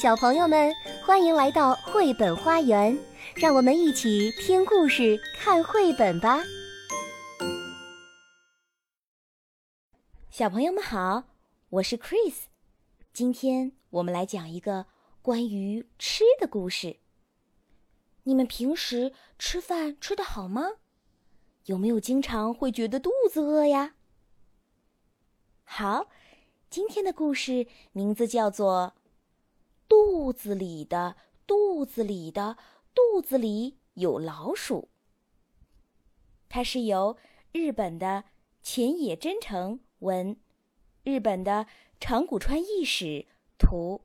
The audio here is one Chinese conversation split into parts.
小朋友们，欢迎来到绘本花园，让我们一起听故事、看绘本吧。小朋友们好，我是 Chris，今天我们来讲一个关于吃的故事。你们平时吃饭吃得好吗？有没有经常会觉得肚子饿呀？好，今天的故事名字叫做。肚子里的，肚子里的，肚子里有老鼠。它是由日本的浅野真诚文，日本的长谷川义史图，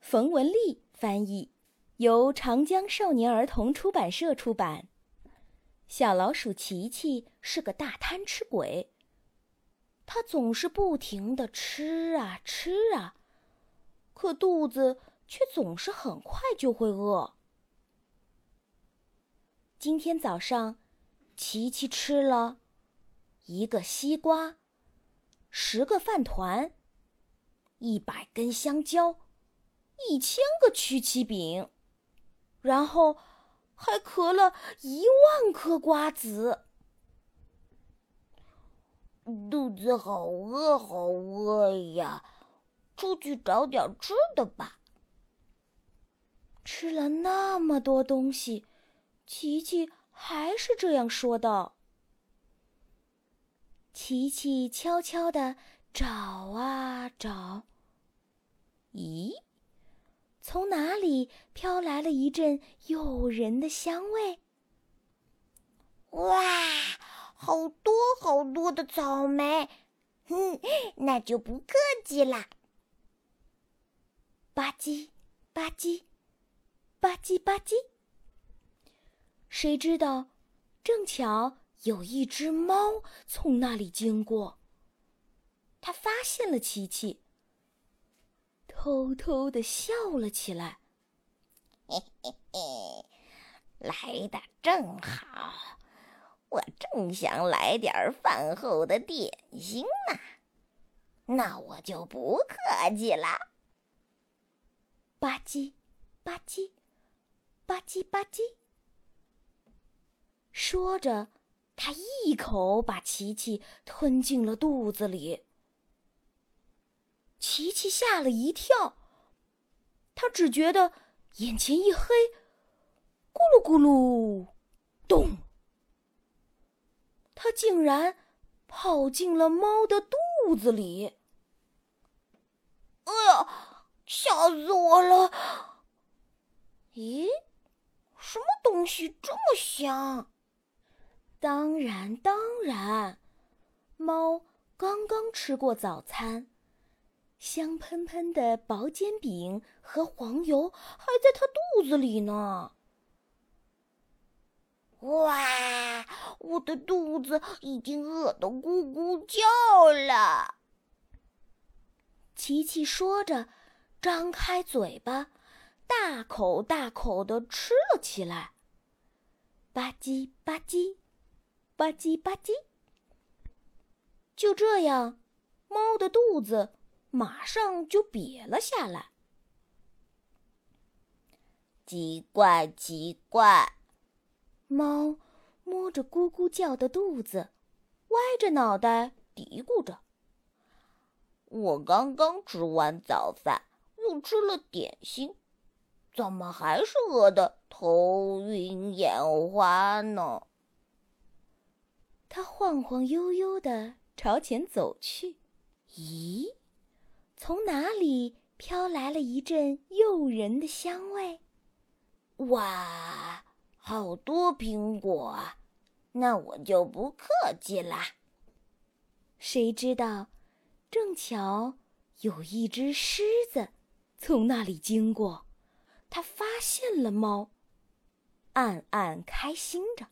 冯文丽翻译，由长江少年儿童出版社出版。小老鼠琪琪是个大贪吃鬼，它总是不停的吃啊吃啊。可肚子却总是很快就会饿。今天早上，琪琪吃了一个西瓜，十个饭团，一百根香蕉，一千个曲奇饼，然后还嗑了一万颗瓜子。肚子好饿，好饿呀！出去找点吃的吧。吃了那么多东西，琪琪还是这样说道。琪琪悄悄地找啊找，咦，从哪里飘来了一阵诱人的香味？哇，好多好多的草莓！哼，那就不客气啦。吧唧，吧唧，吧唧吧唧。谁知道，正巧有一只猫从那里经过。它发现了琪琪，偷偷的笑了起来。嘿嘿嘿，来的正好，我正想来点饭后的点心呢。那我就不客气了。吧唧，吧唧，吧唧吧唧。说着，他一口把琪琪吞进了肚子里。琪琪吓了一跳，他只觉得眼前一黑，咕噜咕噜，咚！他竟然跑进了猫的肚子里。哎呀！吓死我了！咦，什么东西这么香？当然，当然，猫刚刚吃过早餐，香喷喷的薄煎饼和黄油还在它肚子里呢。哇，我的肚子已经饿得咕咕叫了。琪琪说着。张开嘴巴，大口大口的吃了起来。吧唧吧唧，吧唧吧唧。就这样，猫的肚子马上就瘪了下来。奇怪，奇怪！猫摸着咕咕叫的肚子，歪着脑袋嘀咕着：“我刚刚吃完早饭。”又吃了点心，怎么还是饿得头晕眼花呢？他晃晃悠悠的朝前走去，咦，从哪里飘来了一阵诱人的香味？哇，好多苹果啊！那我就不客气啦。谁知道，正巧有一只狮子。从那里经过，他发现了猫，暗暗开心着。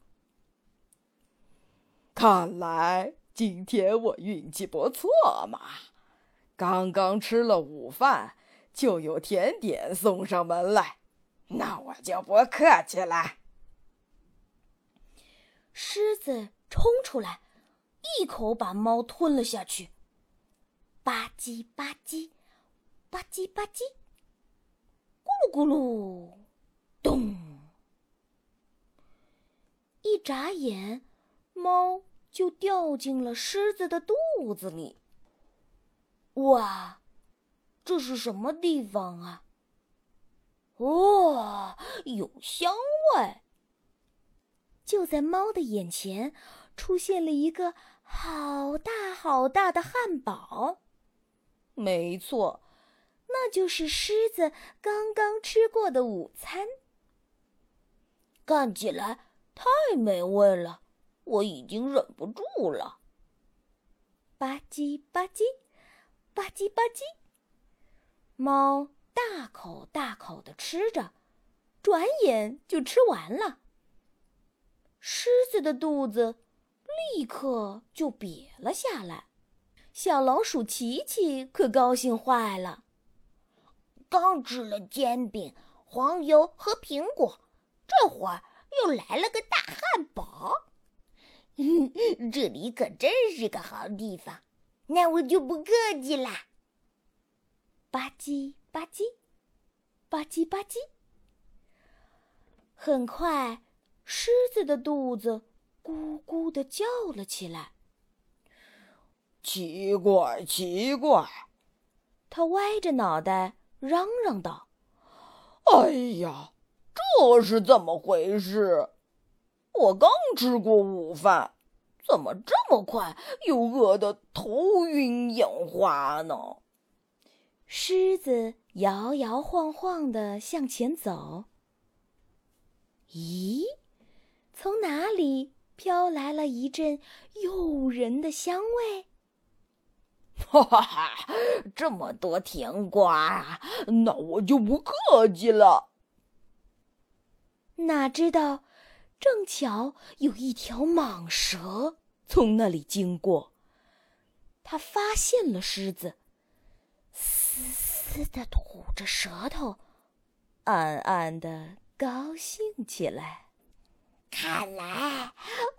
看来今天我运气不错嘛！刚刚吃了午饭，就有甜点送上门来，那我就不客气了。狮子冲出来，一口把猫吞了下去。吧唧吧唧，吧唧吧唧。咕噜咕噜，咚！一眨眼，猫就掉进了狮子的肚子里。哇，这是什么地方啊？哦，有香味！就在猫的眼前，出现了一个好大好大的汉堡。没错，那就是狮子刚刚吃过的午餐。看起来太美味了，我已经忍不住了。吧唧吧唧，吧唧吧唧，猫大口大口的吃着，转眼就吃完了。狮子的肚子立刻就瘪了下来。小老鼠琪琪可高兴坏了。刚吃了煎饼、黄油和苹果，这会儿又来了个大汉堡，这里可真是个好地方。那我就不客气啦。吧唧吧唧，吧唧吧唧。很快，狮子的肚子咕咕的叫了起来。奇怪，奇怪！他歪着脑袋嚷嚷道：“哎呀，这是怎么回事？我刚吃过午饭，怎么这么快又饿得头晕眼花呢？”狮子摇摇晃晃的向前走。咦，从哪里飘来了一阵诱人的香味？哈哈哈！这么多甜瓜啊，那我就不客气了。哪知道，正巧有一条蟒蛇从那里经过，它发现了狮子，嘶嘶的吐着舌头，暗暗的高兴起来。看来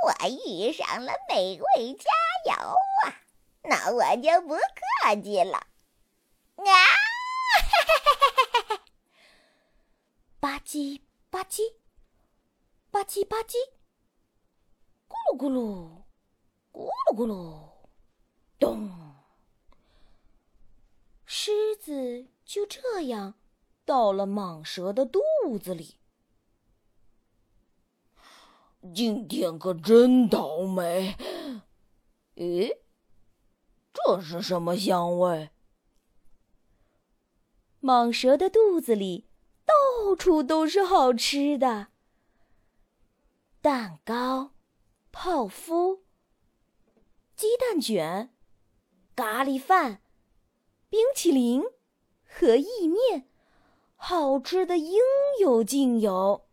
我遇上了美味佳肴啊！那我就不客气了，啊！吧唧吧唧，吧唧吧唧，咕噜咕噜，咕噜咕噜，咚！狮子就这样到了蟒蛇的肚子里。今天可真倒霉！咦？这是什么香味？蟒蛇的肚子里到处都是好吃的：蛋糕、泡芙、鸡蛋卷、咖喱饭、冰淇淋和意面，好吃的应有尽有。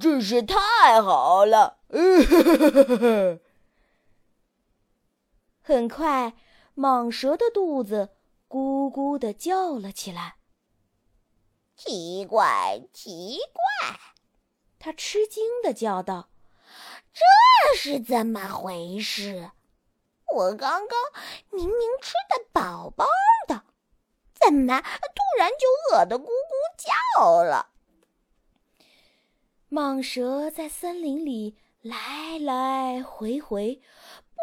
真是太好了！很快，蟒蛇的肚子咕咕地叫了起来。奇怪，奇怪！它吃惊地叫道：“这是怎么回事？我刚刚明明吃的饱饱的，怎么突然就饿得咕咕叫了？”蟒蛇在森林里来来回回。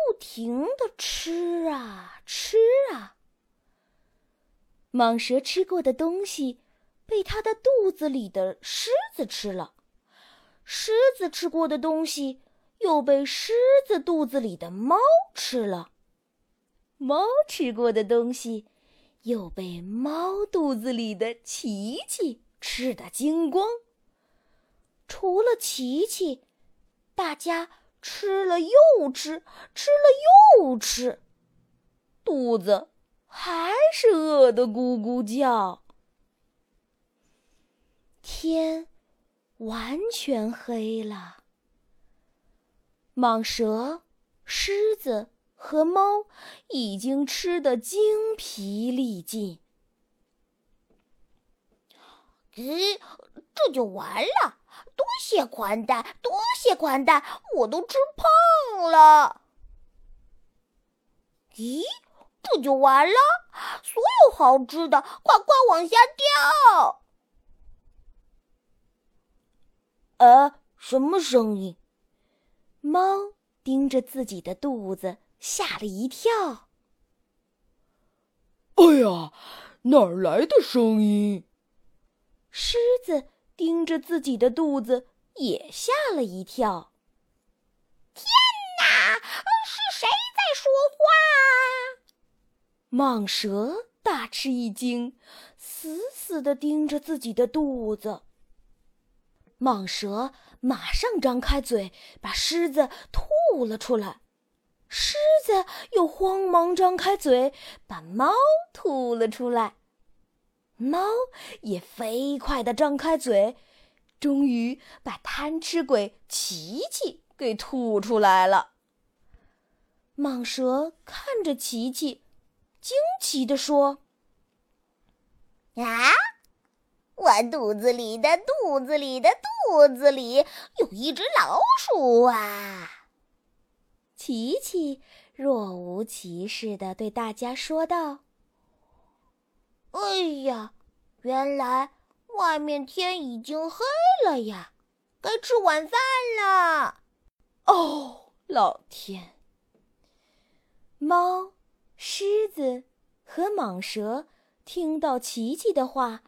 不停的吃啊吃啊，蟒蛇吃过的东西被它的肚子里的狮子吃了，狮子吃过的东西又被狮子肚子里的猫吃了，猫吃过的东西又被猫肚子里的琪琪吃得精光。除了琪琪，大家。吃了又吃，吃了又吃，肚子还是饿得咕咕叫。天完全黑了，蟒蛇、狮子和猫已经吃得精疲力尽。咦，这就完了？多谢款待，多谢款待，我都吃胖了。咦，这就完了？所有好吃的，快快往下掉！跳！呃，什么声音？猫盯着自己的肚子，吓了一跳。哎呀，哪儿来的声音？狮子盯着自己的肚子，也吓了一跳。天哪，是谁在说话？蟒蛇大吃一惊，死死地盯着自己的肚子。蟒蛇马上张开嘴，把狮子吐了出来。狮子又慌忙张开嘴，把猫吐了出来。猫也飞快地张开嘴，终于把贪吃鬼琪琪给吐出来了。蟒蛇看着琪琪，惊奇地说：“啊，我肚子里的肚子里的肚子里有一只老鼠啊！”琪琪若无其事地对大家说道：“哎呀，原来外面天已经黑了呀，该吃晚饭了。”哦，老天！猫、狮子和蟒蛇听到琪琪的话，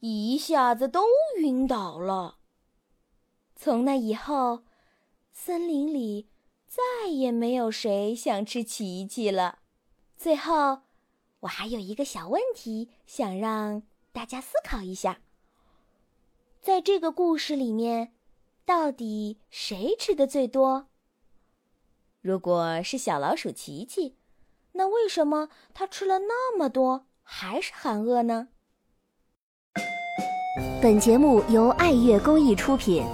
一下子都晕倒了。从那以后，森林里……再也没有谁想吃奇奇了。最后，我还有一个小问题，想让大家思考一下：在这个故事里面，到底谁吃的最多？如果是小老鼠奇奇，那为什么它吃了那么多还是喊饿呢？本节目由爱乐公益出品。